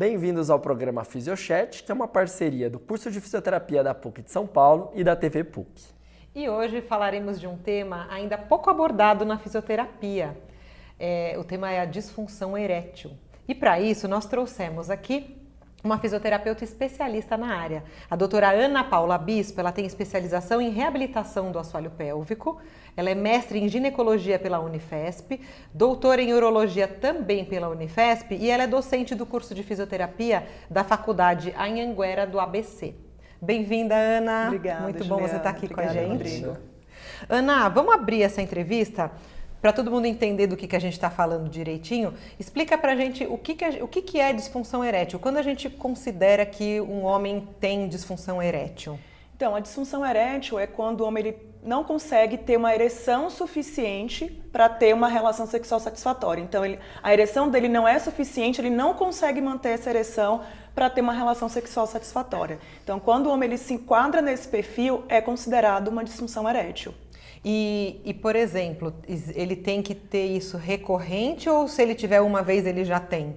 Bem-vindos ao programa Fisiochat, que é uma parceria do curso de fisioterapia da PUC de São Paulo e da TV PUC. E hoje falaremos de um tema ainda pouco abordado na fisioterapia. É, o tema é a disfunção erétil. E para isso, nós trouxemos aqui uma fisioterapeuta especialista na área. A doutora Ana Paula Bispo, ela tem especialização em reabilitação do assoalho pélvico, ela é mestre em ginecologia pela Unifesp, doutora em urologia também pela Unifesp e ela é docente do curso de fisioterapia da Faculdade Anhanguera do ABC. Bem-vinda, Ana. Obrigada. Muito bom você estar aqui Obrigada, com a gente. Rodrigo. Ana, vamos abrir essa entrevista para todo mundo entender do que, que a gente está falando direitinho. Explica para a gente o, que, que, o que, que é disfunção erétil. Quando a gente considera que um homem tem disfunção erétil? Então, a disfunção erétil é quando o homem ele não consegue ter uma ereção suficiente para ter uma relação sexual satisfatória. Então, ele- a ereção dele não é suficiente, ele não consegue manter essa ereção para ter uma relação sexual satisfatória. Então, quando o homem ele se enquadra nesse perfil, é considerado uma disfunção erétil. E, e, por exemplo, ele tem que ter isso recorrente ou se ele tiver uma vez ele já tem?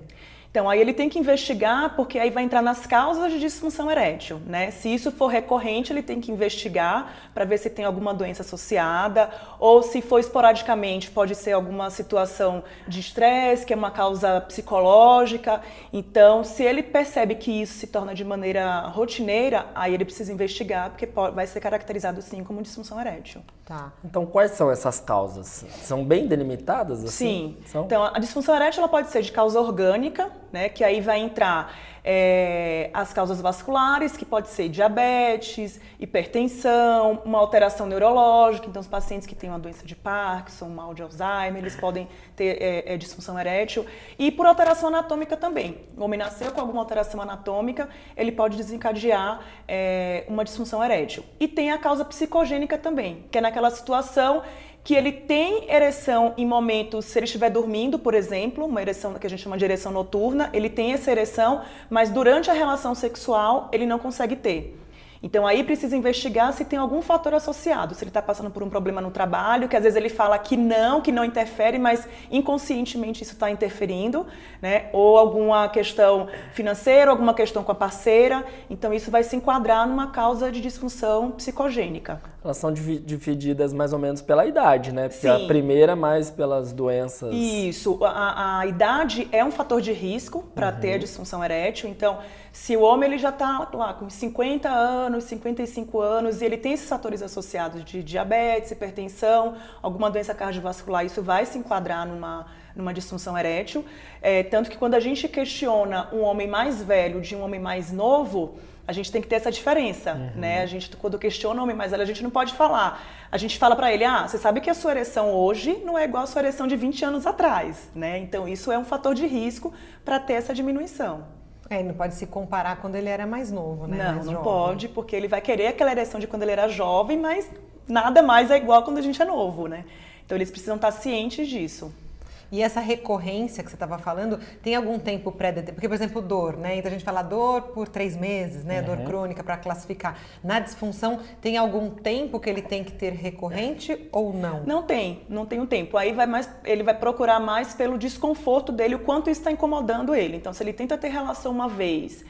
Então, aí ele tem que investigar, porque aí vai entrar nas causas de disfunção erétil, né? Se isso for recorrente, ele tem que investigar para ver se tem alguma doença associada, ou se for esporadicamente, pode ser alguma situação de estresse, que é uma causa psicológica. Então, se ele percebe que isso se torna de maneira rotineira, aí ele precisa investigar, porque po- vai ser caracterizado sim como disfunção erétil. Tá. Então, quais são essas causas? São bem delimitadas? Assim? Sim. São? Então, a disfunção erétil ela pode ser de causa orgânica, né? Que aí vai entrar é, as causas vasculares, que pode ser diabetes, hipertensão, uma alteração neurológica. Então, os pacientes que têm uma doença de Parkinson, mal de Alzheimer, eles podem ter é, é, disfunção erétil. E por alteração anatômica também. O homem nasceu com alguma alteração anatômica, ele pode desencadear é, uma disfunção erétil. E tem a causa psicogênica também, que é naquela situação que ele tem ereção em momentos, se ele estiver dormindo, por exemplo, uma ereção que a gente chama de ereção noturna, ele tem essa ereção, mas durante a relação sexual ele não consegue ter. Então aí precisa investigar se tem algum fator associado, se ele está passando por um problema no trabalho, que às vezes ele fala que não, que não interfere, mas inconscientemente isso está interferindo, né? Ou alguma questão financeira, alguma questão com a parceira. Então isso vai se enquadrar numa causa de disfunção psicogênica. Elas são divi- divididas mais ou menos pela idade, né? Porque a Sim. primeira mais pelas doenças. Isso, a, a idade é um fator de risco para ter a disfunção erétil. Então, se o homem ele já está lá com 50 anos, 55 anos e ele tem esses fatores associados de diabetes, hipertensão, alguma doença cardiovascular, isso vai se enquadrar numa numa disfunção erétil. É, tanto que quando a gente questiona um homem mais velho de um homem mais novo, a gente tem que ter essa diferença, né? A gente quando questiona um homem mais velho, a gente não pode falar. A gente fala para ele: "Ah, você sabe que a sua ereção hoje não é igual à sua ereção de 20 anos atrás", né? Então isso é um fator de risco para ter essa diminuição. É, não pode se comparar quando ele era mais novo, né? não, mais não jovem. pode, porque ele vai querer aquela ereção de quando ele era jovem, mas nada mais é igual quando a gente é novo, né? Então eles precisam estar cientes disso. E essa recorrência que você estava falando, tem algum tempo pré-determinado? Porque, por exemplo, dor, né? Então a gente fala dor por três meses, né? Dor crônica para classificar. Na disfunção, tem algum tempo que ele tem que ter recorrente ou não? Não tem, não tem um tempo. Aí vai mais, ele vai procurar mais pelo desconforto dele, o quanto isso está incomodando ele. Então, se ele tenta ter relação uma vez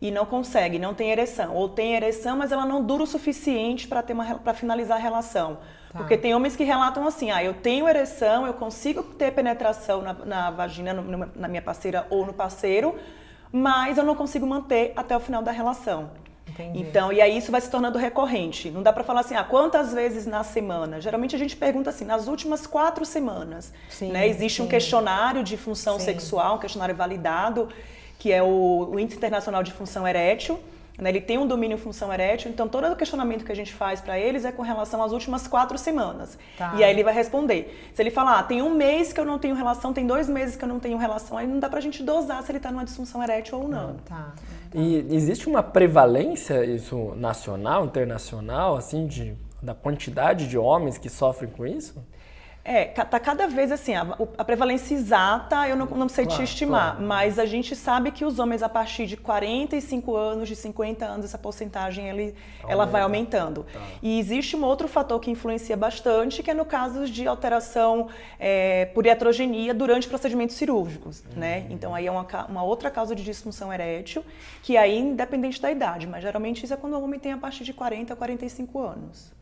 e não consegue, não tem ereção, ou tem ereção, mas ela não dura o suficiente para para finalizar a relação. Tá. Porque tem homens que relatam assim: ah, eu tenho ereção, eu consigo ter penetração na, na vagina, no- no- na minha parceira ou no parceiro, mas eu não consigo manter até o final da relação. Entendi. Então, e aí isso vai se tornando recorrente. Não dá pra falar assim, ah, quantas vezes na semana? Geralmente a gente pergunta assim, nas últimas quatro semanas. Sim, né? Existe um sim. questionário de função Sim. sexual, um questionário validado, que é o, o Índice Internacional de Função Erétil. né? Ele tem um domínio função erétil, então todo o questionamento que a gente faz pra eles é com relação às últimas quatro semanas. Tá. E aí ele vai responder. Se ele falar, ah, tem um mês que eu não tenho relação, tem dois meses que eu não tenho relação, aí não dá pra gente dosar se ele tá numa disfunção erétil ou não. Tá. E existe uma prevalência, isso nacional, internacional, assim, de, da quantidade de homens que sofrem com isso? É, tá cada vez assim, a, a prevalência exata eu não, não sei claro, te estimar, claro. mas a gente sabe que os homens a partir de 45 anos, de 50 anos, essa porcentagem ele, ela vai aumentando. Tá. E existe um outro fator que influencia bastante, que é no caso de alteração é, por iatrogenia durante procedimentos cirúrgicos, uhum. né? Então aí é uma, uma outra causa de disfunção erétil, que aí independente da idade, mas geralmente isso é quando o homem tem a partir de 40 a 45 anos.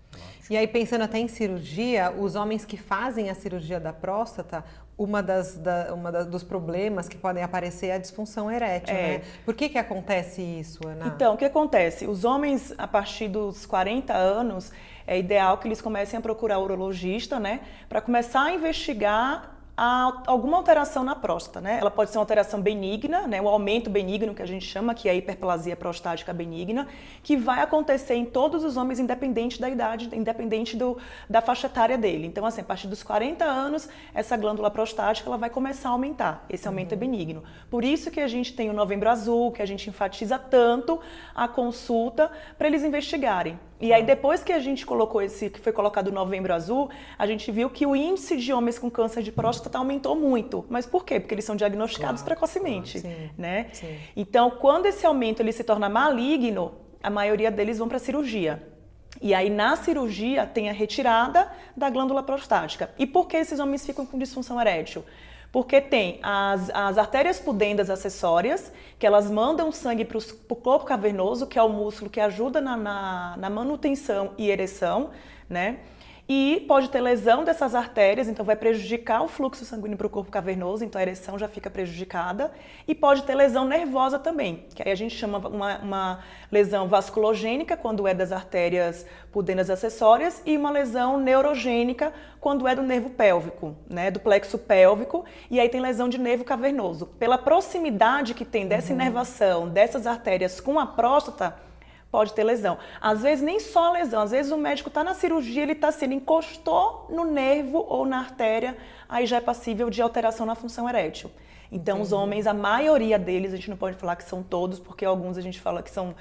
E aí, pensando até em cirurgia, os homens que fazem a cirurgia da próstata, uma das, da, uma da, dos problemas que podem aparecer é a disfunção erétil, é. né? Por que que acontece isso, Ana? Então, o que acontece? Os homens, a partir dos 40 anos, é ideal que eles comecem a procurar urologista, né? Para começar a investigar a alguma alteração na próstata, né? Ela pode ser uma alteração benigna, né? O aumento benigno que a gente chama, que é a hiperplasia prostática benigna, que vai acontecer em todos os homens, independente da idade, independente do, da faixa etária dele. Então, assim, a partir dos 40 anos, essa glândula prostática ela vai começar a aumentar. Esse aumento uhum. é benigno. Por isso que a gente tem o Novembro Azul, que a gente enfatiza tanto a consulta para eles investigarem. E aí, depois que a gente colocou esse, que foi colocado o Novembro Azul, a gente viu que o índice de homens com câncer de próstata aumentou muito. Mas por quê? Porque eles são diagnosticados claro, precocemente, claro, sim, né? Sim. Então, quando esse aumento ele se torna maligno, a maioria deles vão para a cirurgia. E aí, na cirurgia, tem a retirada da glândula prostática. E por que esses homens ficam com disfunção erétil? Porque tem as, as artérias pudendas acessórias, que elas mandam sangue para o corpo cavernoso, que é o músculo que ajuda na, na, na manutenção e ereção, né? E pode ter lesão dessas artérias, então vai prejudicar o fluxo sanguíneo para o corpo cavernoso, então a ereção já fica prejudicada. E pode ter lesão nervosa também, que aí a gente chama uma, uma lesão vasculogênica, quando é das artérias pudendas acessórias, e uma lesão neurogênica, quando é do nervo pélvico, né, do plexo pélvico, e aí tem lesão de nervo cavernoso. Pela proximidade que tem dessa uhum. inervação dessas artérias com a próstata, pode ter lesão. Às vezes nem só lesão, às vezes o médico está na cirurgia, ele está sendo encostou no nervo ou na artéria, aí já é passível de alteração na função erétil. Então, Entendi. os homens, a maioria deles, a gente não pode falar que são todos, porque alguns a gente fala que são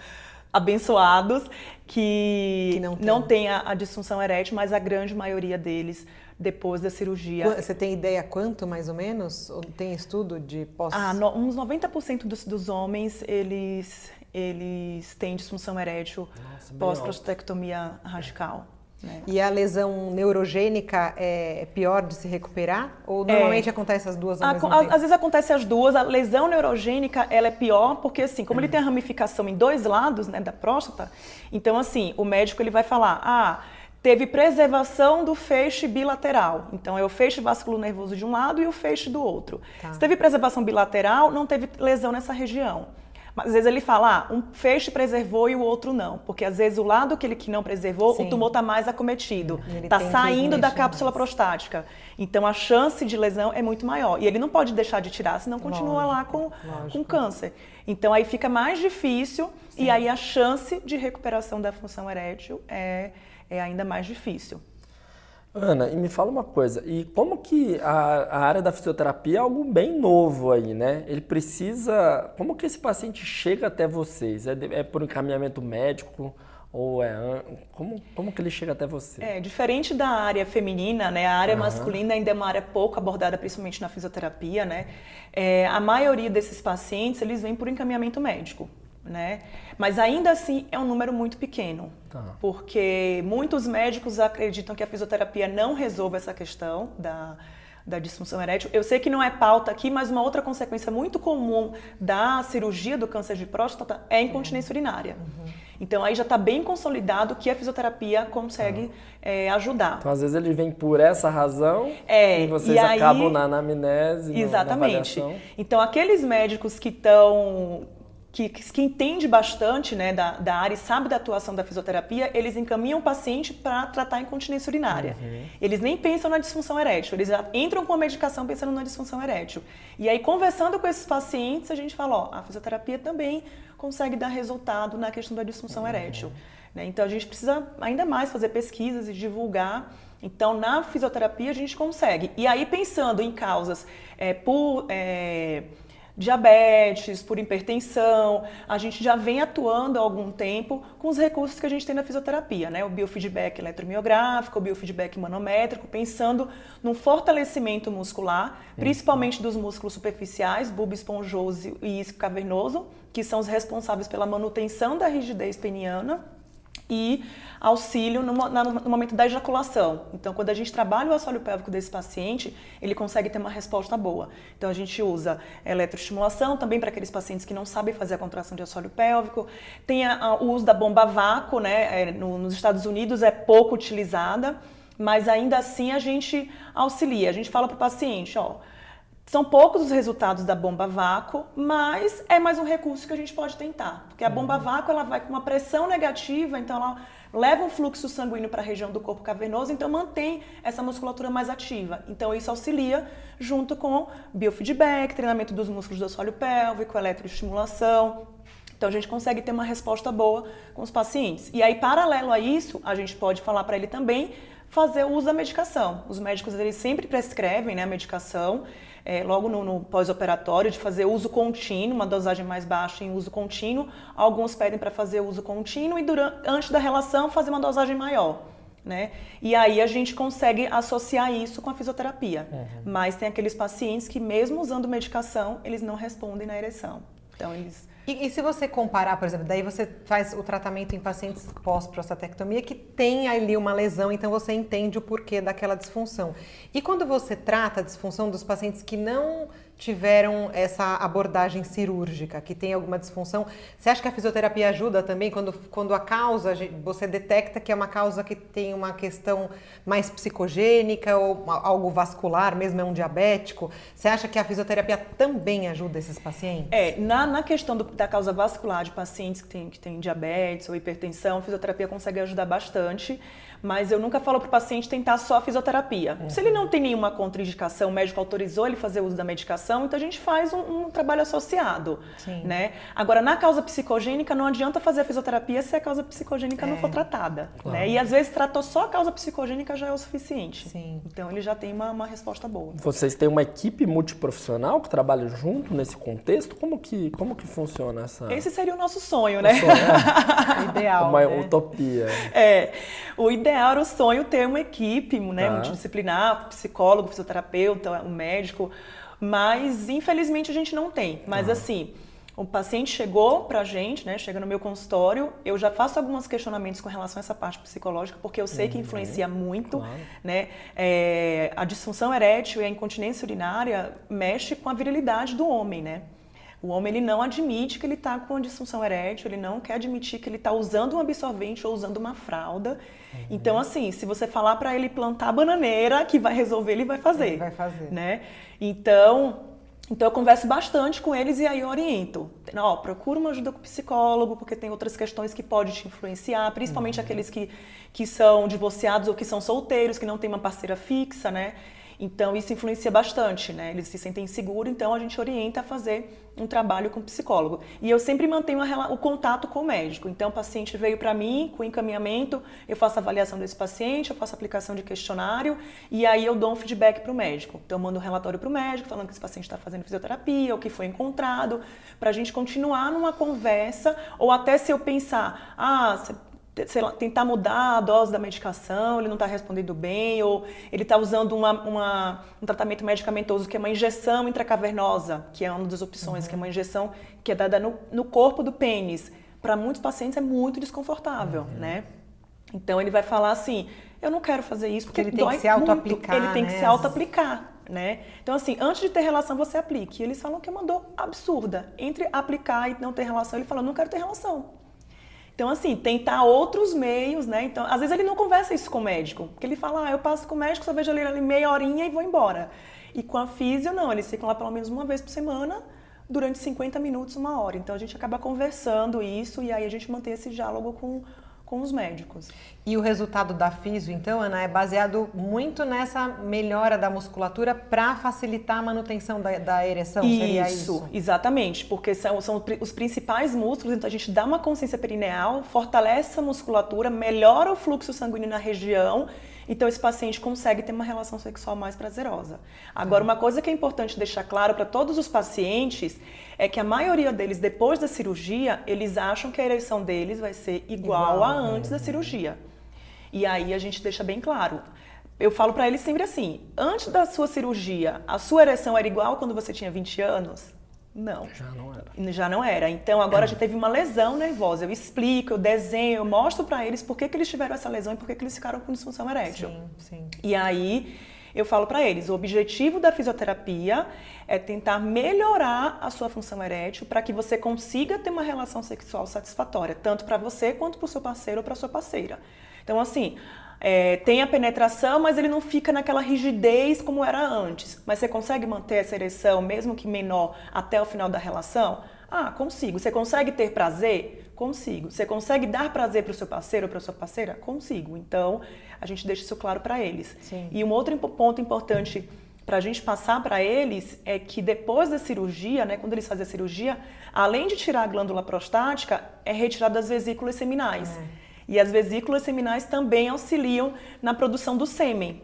abençoados, que, que não tem, não tem a, a, disfunção erétil, mas a grande maioria deles, depois da cirurgia. Você tem ideia quanto, mais ou menos? Ou tem estudo de pós... Ah, no, uns 90% dos, dos homens, eles eles têm disfunção erétil pós-prostatectomia radical. Né? E a lesão neurogênica é pior de se recuperar? Ou normalmente é. acontece as duas ao a, mesmo tempo? Às vezes acontece as duas. A lesão neurogênica ela é pior porque, assim, como ele tem a ramificação em dois lados né, da próstata, então, assim, o médico ele vai falar, ah, teve preservação do feixe bilateral. Então, é o feixe vasculonervoso de um lado e o feixe do outro. Tá. Se teve preservação bilateral, não teve lesão nessa região. Mas às vezes ele fala, ah, um feixe preservou e o outro não. Porque às vezes o lado que ele que não preservou, Sim. o tumor está mais acometido. Está saindo da cápsula mais. prostática. Então a chance de lesão é muito maior. E ele não pode deixar de tirar, senão continua lá com, com câncer. Então aí fica mais difícil Sim. e aí a chance de recuperação da função erétil é, é ainda mais difícil. Ana, e me fala uma coisa, e como que a, a, área da fisioterapia é algo bem novo aí, né? Ele precisa, como que esse paciente chega até vocês? É, é por encaminhamento médico ou é, como, como que ele chega até você? É, diferente da área feminina, né? A área uhum. masculina ainda é uma área pouco abordada, principalmente na fisioterapia, né? É, a maioria desses pacientes, eles vêm por encaminhamento médico né? Mas ainda assim é um número muito pequeno, tá. porque muitos médicos acreditam que a fisioterapia não resolve essa questão da, da disfunção erétil. Eu sei que não é pauta aqui, mas uma outra consequência muito comum da cirurgia do câncer de próstata é a incontinência urinária. Uhum. Então aí já está bem consolidado que a fisioterapia consegue é, ajudar. Então às vezes ele vem por essa razão é, e vocês e aí, acabam na anamnese, Exatamente. Na então aqueles médicos que estão que, que entende bastante né, da, da área e sabe da atuação da fisioterapia, eles encaminham o paciente para tratar a incontinência urinária. Uhum. Eles nem pensam na disfunção erétil, eles já entram com a medicação pensando na disfunção erétil. E aí, conversando com esses pacientes, a gente fala, ó, a fisioterapia também consegue dar resultado na questão da disfunção uhum. erétil. Né? Então, a gente precisa ainda mais fazer pesquisas e divulgar então, na fisioterapia a gente consegue. E aí, pensando em causas é, por é, diabetes, por hipertensão. A gente já vem atuando há algum tempo com os recursos que a gente tem na fisioterapia, né? O biofeedback eletromiográfico, o biofeedback manométrico, pensando num fortalecimento muscular, principalmente dos músculos superficiais, bulbo esponjoso e isco cavernoso, que são os responsáveis pela manutenção da rigidez peniana e auxílio no, no, momento da ejaculação. Então, quando a gente trabalha o assoalho pélvico desse paciente, ele consegue ter uma resposta boa. Então, a gente usa eletroestimulação também para aqueles pacientes que não sabem fazer a contração de assoalho pélvico. Tem a, a, o uso da bomba vácuo, né? É, no, nos Estados Unidos é pouco utilizada, mas ainda assim a gente auxilia. A gente fala para o paciente, ó são poucos os resultados da bomba vácuo, mas é mais um recurso que a gente pode tentar. Porque a bomba uhum. vácuo ela vai com uma pressão negativa, então ela leva um fluxo sanguíneo para a região do corpo cavernoso, então mantém essa musculatura mais ativa. Então isso auxilia junto com biofeedback, treinamento dos músculos do assoalho pélvico, eletroestimulação. Então a gente consegue ter uma resposta boa com os pacientes. E aí, paralelo a isso, a gente pode falar para ele também fazer o uso da medicação. Os médicos eles sempre prescrevem né, a medicação é, logo no, no pós-operatório, de fazer uso contínuo, uma dosagem mais baixa em uso contínuo. Alguns pedem para fazer uso contínuo e durante, antes da relação fazer uma dosagem maior. Né? E aí a gente consegue associar isso com a fisioterapia. Uhum. Mas tem aqueles pacientes que, mesmo usando medicação, eles não respondem na ereção. Então, eles e, e, se você comparar, por exemplo, daí você faz o tratamento em pacientes pós-prostatectomia que tem ali uma lesão, então você entende o porquê daquela disfunção. E quando você trata a disfunção dos pacientes que não tiveram essa abordagem cirúrgica, que tem alguma disfunção. Você acha que a fisioterapia ajuda também quando, quando a causa, você detecta que é uma causa que tem uma questão mais psicogênica ou algo vascular, mesmo é um diabético? Você acha que a fisioterapia também ajuda esses pacientes? É, na, na questão do, da causa vascular de pacientes que têm que tem diabetes ou hipertensão, a fisioterapia consegue ajudar bastante mas eu nunca falo para o paciente tentar só a fisioterapia. Uhum. Se ele não tem nenhuma contraindicação, o médico autorizou ele fazer uso da medicação, então a gente faz um, um trabalho associado, Sim. né? Agora, na causa psicogênica, não adianta fazer a fisioterapia se a causa psicogênica é. não for tratada, claro. né? E às vezes tratou só a causa psicogênica já é o suficiente. Sim. Então ele já tem uma, uma resposta boa. Vocês têm uma equipe multiprofissional que trabalha junto nesse contexto? Como que, como que funciona essa... Esse seria o nosso sonho, né? O sonho, é. Ideal, Uma né? utopia. É. O ideal ideal era o sonho ter uma equipe né, tá. multidisciplinar, psicólogo, fisioterapeuta, um médico, mas infelizmente a gente não tem. Mas tá. assim, o paciente chegou pra gente, né, chega no meu consultório, eu já faço alguns questionamentos com relação a essa parte psicológica, porque eu sei uhum. que influencia muito, claro. né, é, a disfunção erétil e a incontinência urinária mexe com a virilidade do homem, né. O homem ele não admite que ele está com uma disfunção erétil, ele não quer admitir que ele está usando um absorvente ou usando uma fralda. Uhum. Então, assim, se você falar para ele plantar bananeira, que vai resolver, ele vai fazer. Ele vai fazer. Né? Então, então eu converso bastante com eles e aí eu oriento. Ó, procura uma ajuda com o psicólogo, porque tem outras questões que podem te influenciar, principalmente uhum. aqueles que, que são divorciados ou que são solteiros, que não têm uma parceira fixa, né? Então isso influencia bastante, né? Eles se sentem seguros, então a gente orienta a fazer um trabalho com psicólogo. E eu sempre mantenho a, o contato com o médico. Então o paciente veio para mim com encaminhamento, eu faço a avaliação desse paciente, eu faço a aplicação de questionário e aí eu dou um feedback para o médico. Então eu mando um relatório para o médico falando que esse paciente está fazendo fisioterapia, o que foi encontrado, para a gente continuar numa conversa ou até se eu pensar, ah, lá, tentar mudar a dose da medicação, ele não está respondendo bem, ou ele está usando uma, uma, um tratamento medicamentoso que é uma injeção intracavernosa, que é uma das opções, uhum. que é uma injeção que é dada no, no corpo do pênis. Para muitos pacientes é muito desconfortável, uhum. né? Então ele vai falar assim, eu não quero fazer isso porque, porque ele tem que se auto-aplicar. Ele tem né? que se auto-aplicar. Né? Então, assim, antes de ter relação, você aplique. E eles falam que é uma dor absurda. Entre aplicar e não ter relação, ele fala, não quero ter relação. Então, assim, tentar outros meios, né? Então, às vezes ele não conversa isso com o médico, porque ele fala, ah, eu passo com o médico, só vejo ele ali meia horinha e vou embora. E com a físio, não, eles ficam lá pelo menos uma vez por semana, durante 50 minutos, uma hora. Então, a gente acaba conversando isso e aí a gente mantém esse diálogo com, com os médicos. E o resultado da físio, então, Ana, é baseado muito nessa melhora da musculatura para facilitar a manutenção da, da ereção? Isso, Seria isso, exatamente, porque são, são os principais músculos, então a gente dá uma consciência perineal, fortalece a musculatura, melhora o fluxo sanguíneo na região então esse paciente consegue ter uma relação sexual mais prazerosa. Agora, uma coisa que é importante deixar claro para todos os pacientes é que a maioria deles, depois da cirurgia, eles acham que a ereção deles vai ser igual, igual a antes da cirurgia. E aí a gente deixa bem claro. Eu falo para eles sempre assim: antes da sua cirurgia, a sua ereção era igual quando você tinha 20 anos? Não. Já não era. Já não era. Então agora já teve uma lesão nervosa. Eu explico, eu desenho, eu mostro para eles por que, que eles tiveram essa lesão e por que, que eles ficaram com disfunção erétil. Sim, sim. E aí eu falo para eles, o objetivo da fisioterapia é tentar melhorar a sua função erétil para que você consiga ter uma relação sexual satisfatória, tanto para você quanto para o seu parceiro ou para sua parceira. Então assim, é, tem a penetração, mas ele não fica naquela rigidez como era antes. Mas você consegue manter essa ereção, mesmo que menor, até o final da relação? Ah, consigo. Você consegue ter prazer? Consigo. Você consegue dar prazer para o seu parceiro ou para a sua parceira? Consigo. Então, a gente deixa isso claro para eles. Sim. E um outro ponto importante para a gente passar para eles é que depois da cirurgia, né, quando eles fazem a cirurgia, além de tirar a glândula prostática, é retirada as vesículas seminais. É. E as vesículas seminais também auxiliam na produção do sêmen.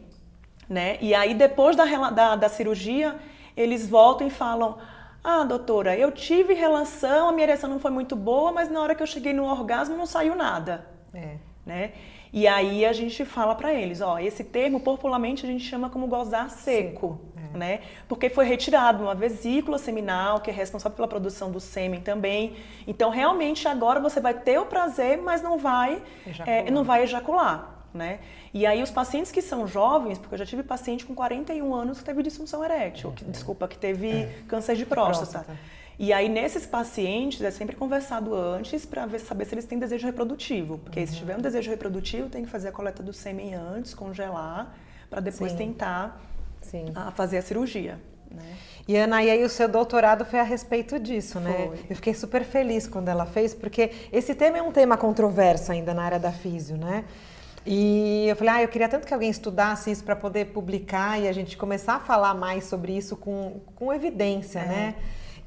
Né? E aí, depois da, da, da cirurgia, eles voltam e falam: Ah, doutora, eu tive relação, a minha ereção não foi muito boa, mas na hora que eu cheguei no orgasmo não saiu nada. É. Né? E aí a gente fala para eles, ó, esse termo popularmente a gente chama como gozar seco, seco. Né? Porque foi retirado uma vesícula seminal que é responsável pela produção do sêmen também. Então realmente agora você vai ter o prazer, mas não vai é, não vai ejacular. Né? E aí os pacientes que são jovens, porque eu já tive paciente com 41 anos que teve disfunção erétil, que, desculpa, que teve é. câncer de próstata. próstata. E aí, nesses pacientes, é sempre conversado antes para saber se eles têm desejo reprodutivo. Porque uhum. se tiver um desejo reprodutivo, tem que fazer a coleta do sêmen antes, congelar, para depois Sim. tentar Sim. A fazer a cirurgia. Né? E Ana, e aí o seu doutorado foi a respeito disso, né? Foi. Eu fiquei super feliz quando ela fez, porque esse tema é um tema controverso ainda na área da físio, né? E eu falei, ah, eu queria tanto que alguém estudasse isso para poder publicar e a gente começar a falar mais sobre isso com, com evidência, é. né?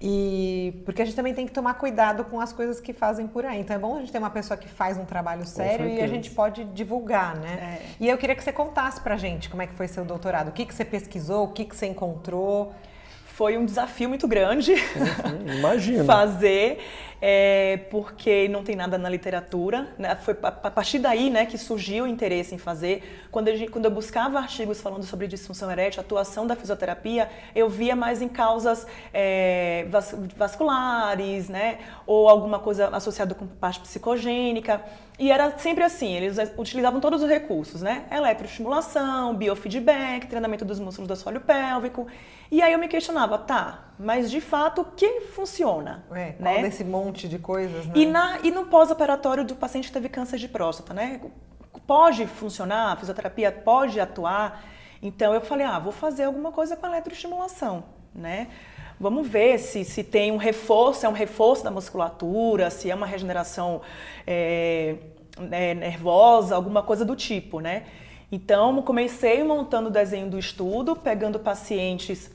E porque a gente também tem que tomar cuidado com as coisas que fazem por aí. Então é bom a gente ter uma pessoa que faz um trabalho sério e a gente pode divulgar, né? É. E eu queria que você contasse pra gente como é que foi seu doutorado, o que, que você pesquisou, o que, que você encontrou. Foi um desafio muito grande. Imagina. fazer é, porque não tem nada na literatura. Né? Foi a partir daí né, que surgiu o interesse em fazer. Quando eu, quando eu buscava artigos falando sobre disfunção erétil, atuação da fisioterapia, eu via mais em causas é, vasculares, né, ou alguma coisa associada com parte psicogênica. E era sempre assim, eles utilizavam todos os recursos, né? Eletroestimulação, biofeedback, treinamento dos músculos do assoalho pélvico. E aí eu me questionava, tá, mas de fato o que funciona? É, qual né? desse monte de coisas, né? E, na, e no pós-operatório do paciente que teve câncer de próstata, né? Pode funcionar, a fisioterapia pode atuar. Então eu falei, ah, vou fazer alguma coisa com eletroestimulação, né? Vamos ver se, se tem um reforço, é um reforço da musculatura, se é uma regeneração é, é, nervosa, alguma coisa do tipo, né? Então, comecei montando o desenho do estudo, pegando pacientes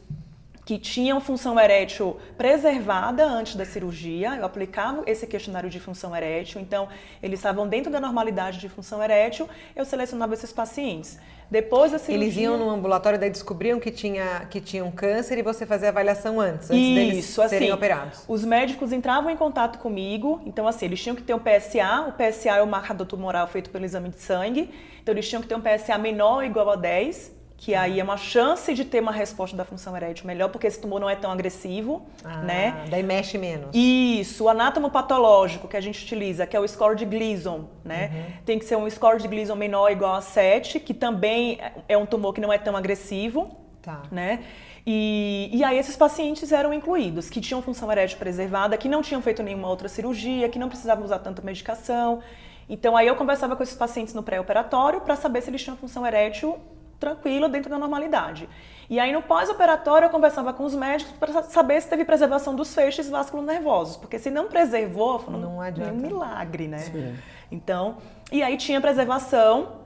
que tinham função erétil preservada antes da cirurgia. Eu aplicava esse questionário de função erétil, então eles estavam dentro da normalidade de função erétil, eu selecionava esses pacientes. Depois da cirurgia... Eles iam no ambulatório e descobriam que, tinha, que tinham câncer e você fazia a avaliação antes, antes Isso, deles assim, serem operados. Os médicos entravam em contato comigo, então assim, eles tinham que ter um PSA, o PSA é o marcador tumoral feito pelo exame de sangue, então eles tinham que ter um PSA menor ou igual a 10, que aí é uma chance de ter uma resposta da função erétil melhor, porque esse tumor não é tão agressivo, ah, né? Daí mexe menos. Isso, o anátomo patológico que a gente utiliza, que é o score de Gleason, né? Uhum. Tem que ser um score de Gleason menor ou igual a 7, que também é um tumor que não é tão agressivo, tá. né? E, e aí esses pacientes eram incluídos, que tinham função erétil preservada, que não tinham feito nenhuma outra cirurgia, que não precisavam usar tanta medicação. Então aí eu conversava com esses pacientes no pré-operatório para saber se eles tinham função erétil tranquila dentro da normalidade. E aí no pós-operatório eu conversava com os médicos para saber se teve preservação dos feixes vasculonervosos, porque se não preservou, não, não adianta. um milagre, né? Sim. Então, e aí tinha preservação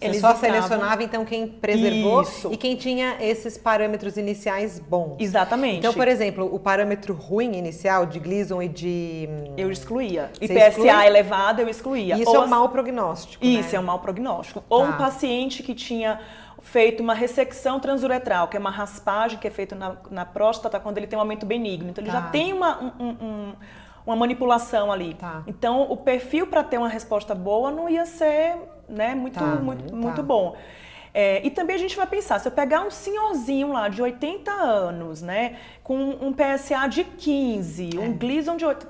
Eles só selecionava então quem preservou Isso. e quem tinha esses parâmetros iniciais bons. Exatamente. Então, por exemplo, o parâmetro ruim inicial de Gleason e de. Eu excluía. Você IPSA exclui? elevado, eu excluía. Isso Ou é um as- mau prognóstico. Isso, né? é um mau prognóstico. Ou Tá. um paciente que tinha feito uma ressecção transuretral, que é uma raspagem que é feita na, na próstata quando ele tem um aumento benigno. Então, ele Tá. já tem uma, um- um- um- uma manipulação ali. Tá. Então, o perfil para ter uma resposta boa não ia ser né, muito, Tá. muito, Tá. muito bom. É, e também a gente vai pensar, se eu pegar um senhorzinho lá de 80 anos, né, com um PSA de 15, É. um Gleason de 8,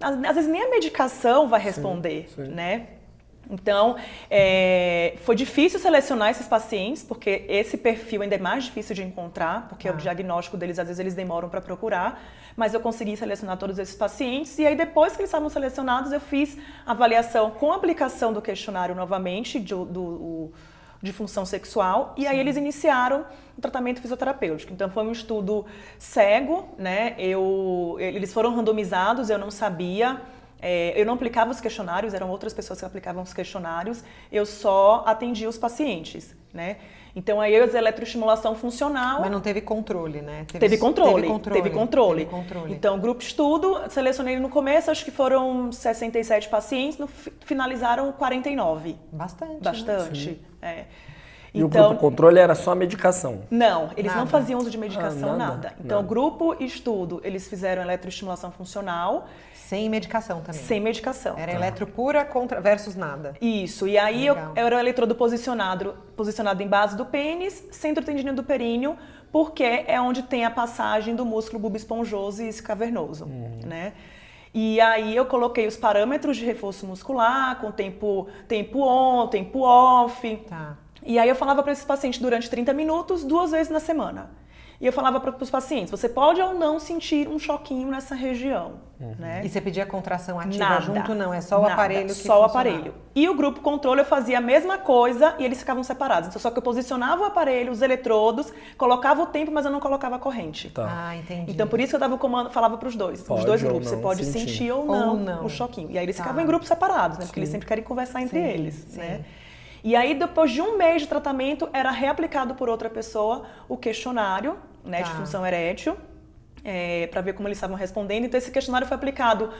às, às vezes nem a medicação vai responder, sim. né? Então, é, foi difícil selecionar esses pacientes, porque esse perfil ainda é mais difícil de encontrar, porque Ah. o diagnóstico deles, às vezes, eles demoram para procurar, mas eu consegui selecionar todos esses pacientes, e aí depois que eles estavam selecionados, eu fiz avaliação com aplicação do questionário novamente, de, do, o- de função sexual, e aí eles iniciaram o tratamento fisioterapêutico. Então, foi um estudo cego, né? Eu, eles foram randomizados, eu não sabia, é, eu não aplicava os questionários, eram outras pessoas que aplicavam os questionários, eu só atendia os pacientes, né? Então aí eu fiz eletroestimulação funcional. Mas não teve controle, né? Teve controle, Teve controle. teve controle. teve controle. Então, grupo estudo, selecionei no começo, acho que foram 67 pacientes, no, fi- finalizaram 49. Bastante. né? Bastante. é. E o Então, grupo controle era só a medicação. não, eles não Nada. faziam uso de medicação, Ah, nada. nada, Então, nada. grupo estudo, eles fizeram eletroestimulação funcional Sem medicação também. sem medicação. Era eletro pura contra versus nada. Isso, e aí eu, Legal. era o eletrodo posicionado, posicionado em base do pênis, centro tendinino do períneo, porque é onde tem a passagem do músculo bulbo esponjoso e esse cavernoso, né? E aí eu coloquei os parâmetros de reforço muscular, com tempo, tempo on, tempo off. Tá. E aí eu falava para esses pacientes durante 30 minutos, duas vezes na semana. E eu falava para os pacientes, você pode ou não sentir um choquinho nessa região, né? E você pedia contração ativa Nada. junto? Não, é só o Nada, aparelho que Só o aparelho. E o grupo controle eu fazia a mesma coisa e eles ficavam separados. Então, só que eu posicionava o aparelho, os eletrodos, colocava o tempo, mas eu não colocava a corrente. Tá. Ah, entendi. Então, por isso que eu dava o comando, falava para os dois, Pode os dois grupos. Você não pode sentir. sentir ou Ou não, não. o choquinho. E aí eles Tá. ficavam em grupos separados, né? Porque eles Sim. sempre querem conversar entre Sim, eles, sim. né? E aí, depois de um mês de tratamento, era reaplicado por outra pessoa o questionário né, de Tá. função erétil, para ver como eles estavam respondendo. Então, esse questionário foi aplicado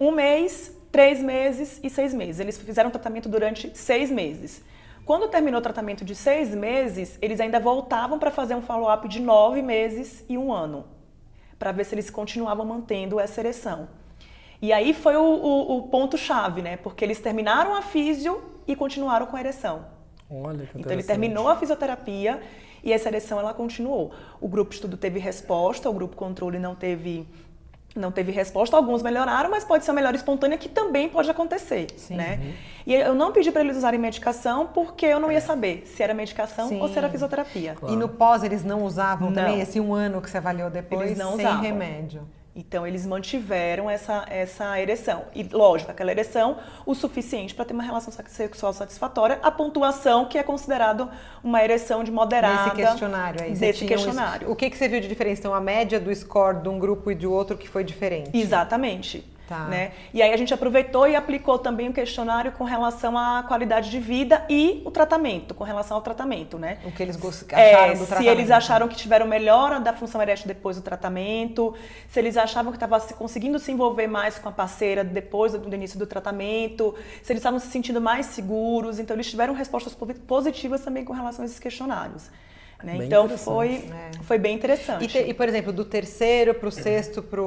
um mês, três meses e seis meses. Eles fizeram tratamento durante seis meses. Quando terminou o tratamento de seis meses, eles ainda voltavam para fazer um follow-up de nove meses e um ano, para ver se eles continuavam mantendo essa ereção. E aí foi o, o- o ponto-chave, né? Porque eles terminaram a físio e continuaram com a ereção. Olha que Então ele terminou a fisioterapia e essa ereção ela continuou. O grupo estudo teve resposta, o grupo controle não teve não teve resposta. Alguns melhoraram, mas pode ser uma melhora espontânea que também pode acontecer, Sim. né? E eu não pedi para eles usarem medicação porque eu não ia saber se era medicação Sim. ou se era fisioterapia. E no pós eles não usavam Não. também esse um ano que você avaliou depois Eles não sem usavam. remédio? Então eles mantiveram essa, essa ereção. E lógico, aquela ereção o suficiente para ter uma relação sexual satisfatória, a pontuação que é considerado uma ereção de moderada. Nesse questionário aí. Desse questionário. o que, que você viu de diferença? Então, a média do score de um grupo e de outro que foi diferente. Exatamente. Tá. Né? E aí a gente aproveitou e aplicou também o questionário com relação à qualidade de vida e o tratamento, com relação ao tratamento, né? O que eles É, acharam do se tratamento. eles acharam que tiveram melhora da função erétil depois do tratamento, se eles achavam que estavam se- conseguindo se envolver mais com a parceira depois do, do início do tratamento, se eles estavam se sentindo mais seguros, então eles tiveram respostas po- positivas também com relação a esses questionários. Né? Então foi, É. foi bem interessante. E, te- e, por exemplo, do terceiro para o sexto para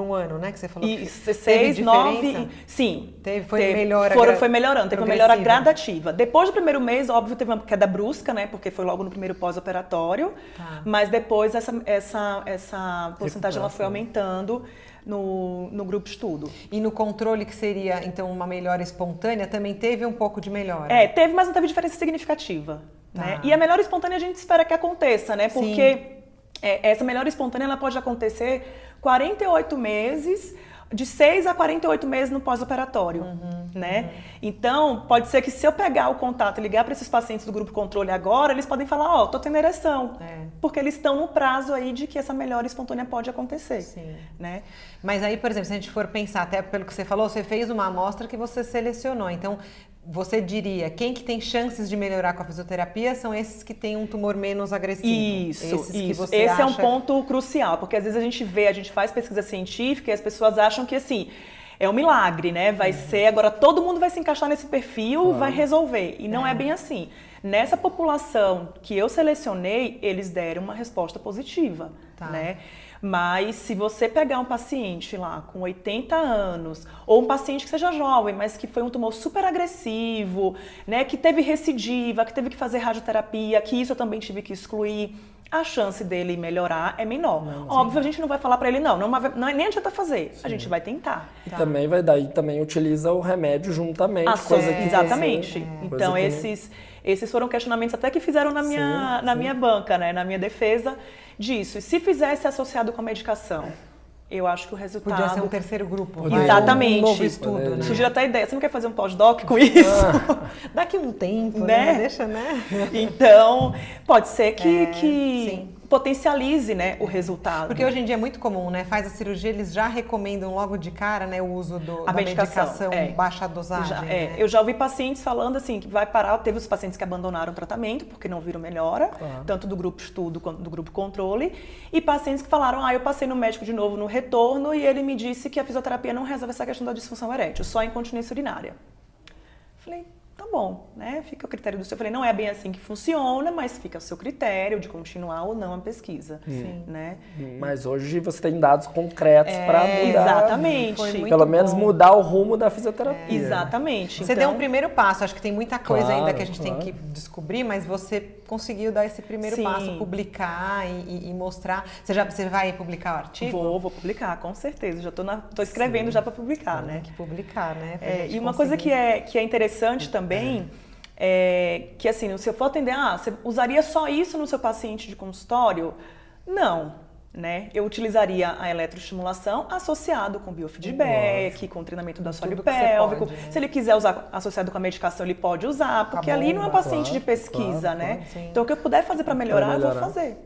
um ano, né? Que você falou. E que se- teve seis, nove, sim. Teve, foi melhora foram- Foi melhorando, teve uma melhora gradativa. Depois do primeiro mês, óbvio, teve uma queda brusca, né? Porque foi logo no primeiro pós-operatório. Tá. Mas depois essa, essa, essa porcentagem ela foi aumentando no, no grupo estudo. E no controle, que seria então uma melhora espontânea, também teve um pouco de melhora. É, teve, mas não teve diferença significativa. Tá. Né? E a melhora espontânea a gente espera que aconteça, né? Porque é, essa melhora espontânea ela pode acontecer 48 meses, de 6 a 48 meses no pós-operatório, Uhum, né? Então, pode ser que se eu pegar o contato e ligar para esses pacientes do grupo controle agora, eles podem falar, ó, tô tendo ereção. É. Porque eles estão no prazo aí de que essa melhora espontânea pode acontecer, Sim. né? Mas aí, por exemplo, se a gente for pensar, até pelo que você falou, você fez uma amostra que você selecionou. Então, você diria, quem que tem chances de melhorar com a fisioterapia são esses que têm um tumor menos agressivo. Isso, esses isso. Esse acha... é um ponto crucial, porque às vezes a gente vê, a gente faz pesquisa científica e as pessoas acham que assim, é um milagre, né? Vai uhum. ser, agora todo mundo vai se encaixar nesse perfil, uhum. vai resolver. E não é. é bem assim. Nessa população que eu selecionei, eles deram uma resposta positiva, tá. né? Mas se você pegar um paciente lá com 80 anos, ou um paciente que seja jovem, mas que foi um tumor super agressivo, né, que teve recidiva, que teve que fazer radioterapia, que isso eu também tive que excluir, a chance dele melhorar é menor. Não, Óbvio, a gente não vai falar para ele, não, não, não é nem adianta fazer. Sim. A gente vai tentar. E tá? também vai daí também utiliza o remédio juntamente. Ah, coisa é, que exatamente. Então esses, esses foram questionamentos até que fizeram na minha, sim, na sim. minha banca, né, na minha defesa disso. E se fizesse associado com a medicação? Eu acho que o resultado. Podia ser um terceiro grupo. Exatamente. Um novo estudo. Né? Surgiu até a ideia. Você não quer fazer um pós-doc com isso? Ah. Daqui um tempo, né? né? Deixa, né? Então, pode ser que, é, que sim potencialize né, o resultado. Porque hoje em dia é muito comum, né? Faz a cirurgia, eles já recomendam logo de cara né, o uso do, a da medicação, medicação é. baixa dosagem. Já, é. né? Eu já ouvi pacientes falando assim que vai parar, teve os pacientes que abandonaram o tratamento porque não viram melhora, claro. tanto do grupo estudo quanto do grupo controle, e pacientes que falaram, ah, eu passei no médico de novo no retorno e ele me disse que a fisioterapia não resolve essa questão da disfunção erétil, só incontinência urinária. Falei, tá bom, né? Fica o critério do seu. Eu falei, não é bem assim que funciona, mas fica o seu critério de continuar ou não a pesquisa, Sim. né? Mas hoje você tem dados concretos é, para mudar. Exatamente. Pelo menos mudar o rumo da fisioterapia. É. Exatamente. Você então, deu um primeiro passo. Acho que tem muita coisa claro, ainda que a gente claro. tem que descobrir, mas você conseguiu dar esse primeiro Sim. passo, publicar e, e, mostrar. Você já você vai publicar o artigo? Vou, vou publicar, com certeza. Já estou tô escrevendo Sim. já para publicar, né? Tem que publicar, né? É, e uma conseguir. coisa que é, que é interessante também é que assim, se eu for atender, ah, você usaria só isso no seu paciente de consultório? Não. Né? Eu utilizaria a eletroestimulação associado com biofeedback, com treinamento do assoalho pélvico. Pode, né? Se ele quiser usar associado com a medicação, ele pode usar, porque tá ali não é um paciente claro, de pesquisa, claro, né? Claro, então o que eu puder fazer para melhorar, melhorar, eu vou fazer.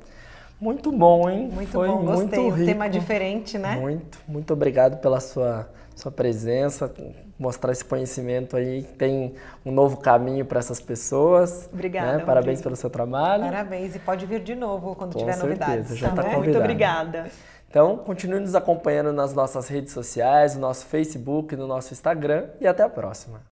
Muito bom, hein? Muito Foi bom, gostei. Muito rico. tema diferente, né? Muito, muito obrigado pela sua, sua presença, mostrar esse conhecimento aí. Tem um novo caminho para essas pessoas. Obrigada. Né? Parabéns pelo seu trabalho. Parabéns e pode vir de novo quando Com tiver certeza, novidades. Já tá né? Muito obrigada. Então, continue nos acompanhando nas nossas redes sociais, no nosso Facebook, no nosso Instagram e até a próxima.